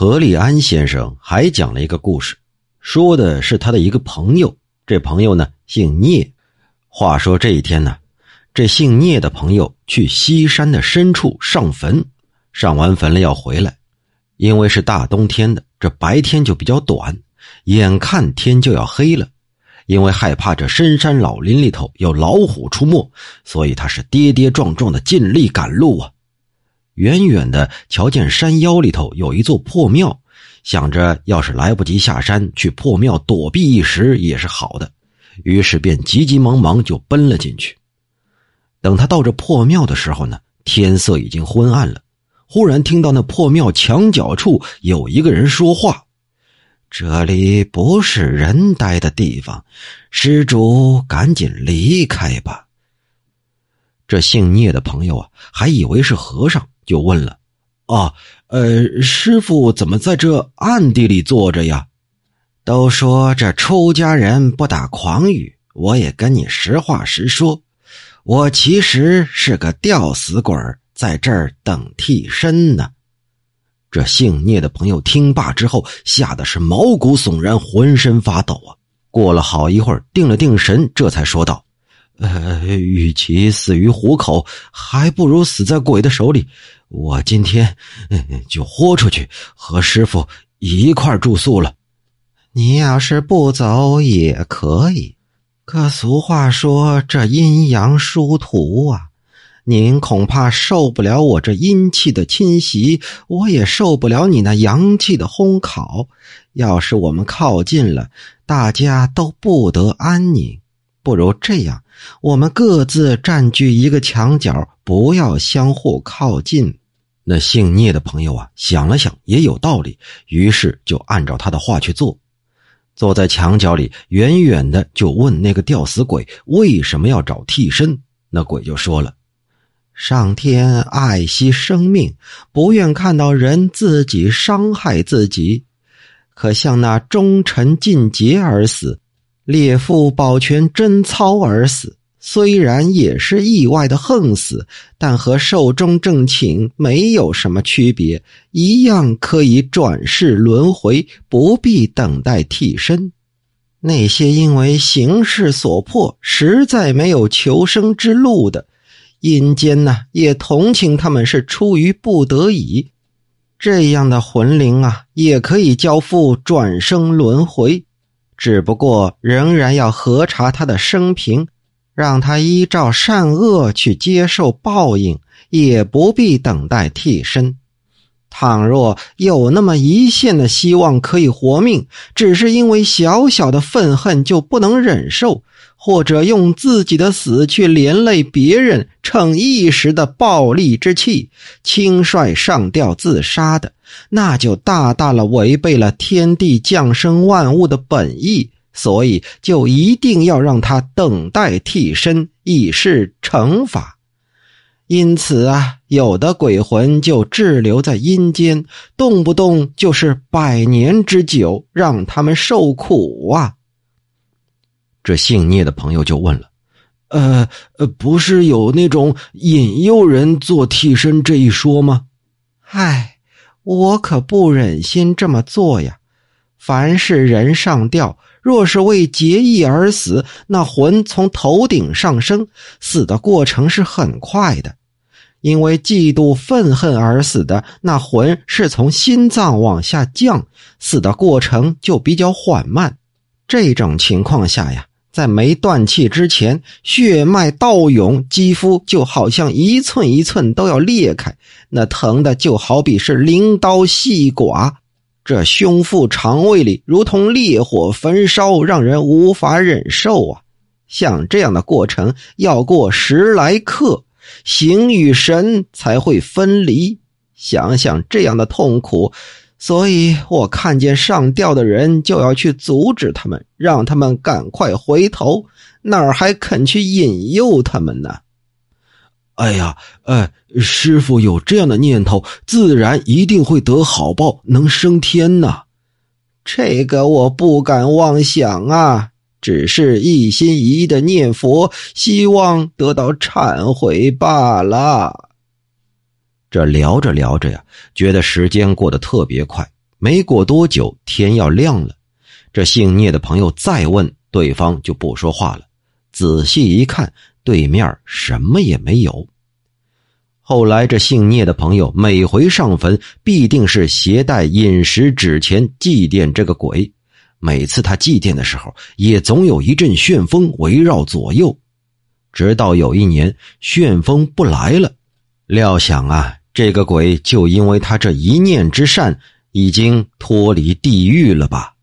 何立安先生还讲了一个故事，说的是他的一个朋友。这朋友呢姓聂。话说这一天呢，这姓聂的朋友去西山的深处上坟，上完坟了要回来，因为是大冬天的，这白天就比较短，眼看天就要黑了。因为害怕这深山老林里头有老虎出没，所以他是跌跌撞撞的尽力赶路啊。远远的瞧见山腰里头有一座破庙，想着要是来不及下山去破庙躲避一时也是好的，于是便急急忙忙就奔了进去。等他到这破庙的时候呢，天色已经昏暗了。忽然听到那破庙墙角处有一个人说话。这里不是人待的地方，施主赶紧离开吧。这姓聂的朋友啊，还以为是和尚，就问了：“啊，呃，师傅怎么在这暗地里坐着呀？”都说这出家人不打诳语，我也跟你实话实说，我其实是个吊死鬼，在这儿等替身呢。这姓聂的朋友听罢之后，吓得是毛骨悚然，浑身发抖啊！过了好一会儿，定了定神，这才说道：“呃，与其死于虎口，还不如死在鬼的手里。我今天就豁出去，和师傅一块住宿了。你要是不走也可以，可俗话说，这阴阳殊途啊。”您恐怕受不了我这阴气的侵袭，我也受不了你那阳气的烘烤。要是我们靠近了，大家都不得安宁。不如这样，我们各自占据一个墙角，不要相互靠近。那姓聂的朋友啊，想了想，也有道理，于是就按照他的话去做。坐在墙角里，远远的就问那个吊死鬼为什么要找替身。那鬼就说了。上天爱惜生命，不愿看到人自己伤害自己。可像那忠臣尽节而死，烈妇保全贞操而死，虽然也是意外的横死，但和寿终正寝没有什么区别，一样可以转世轮回，不必等待替身。那些因为形势所迫，实在没有求生之路的。阴间呢，也同情他们是出于不得已，这样的魂灵啊，也可以交付转生轮回，只不过仍然要核查他的生平，让他依照善恶去接受报应，也不必等待替身。倘若有那么一线的希望可以活命，只是因为小小的愤恨就不能忍受。或者用自己的死去连累别人，逞一时的暴戾之气，轻率上吊自杀的，那就大大了违背了天地降生万物的本意。所以，就一定要让他等待替身，以示惩罚。因此啊，有的鬼魂就滞留在阴间，动不动就是百年之久，让他们受苦啊。这姓聂的朋友就问了：“呃呃，不是有那种引诱人做替身这一说吗？”“唉，我可不忍心这么做呀。凡是人上吊，若是为结义而死，那魂从头顶上升，死的过程是很快的；因为嫉妒愤恨而死的，那魂是从心脏往下降，死的过程就比较缓慢。这种情况下呀。”在没断气之前，血脉倒涌，肌肤就好像一寸一寸都要裂开，那疼的就好比是灵刀细剐，这胸腹肠胃里如同烈火焚烧，让人无法忍受啊！像这样的过程要过十来刻，形与神才会分离。想想这样的痛苦。所以我看见上吊的人，就要去阻止他们，让他们赶快回头，哪儿还肯去引诱他们呢？哎呀，哎，师傅有这样的念头，自然一定会得好报，能升天呐。这个我不敢妄想啊，只是一心一意的念佛，希望得到忏悔罢了。这聊着聊着呀，觉得时间过得特别快，没过多久，天要亮了，这姓聂的朋友再问，对方就不说话了。仔细一看，对面什么也没有。后来，这姓聂的朋友每回上坟，必定是携带饮食纸钱祭奠这个鬼。每次他祭奠的时候，也总有一阵旋风围绕左右。直到有一年，旋风不来了，料想啊，这个鬼就因为他这一念之善，已经脱离地狱了吧。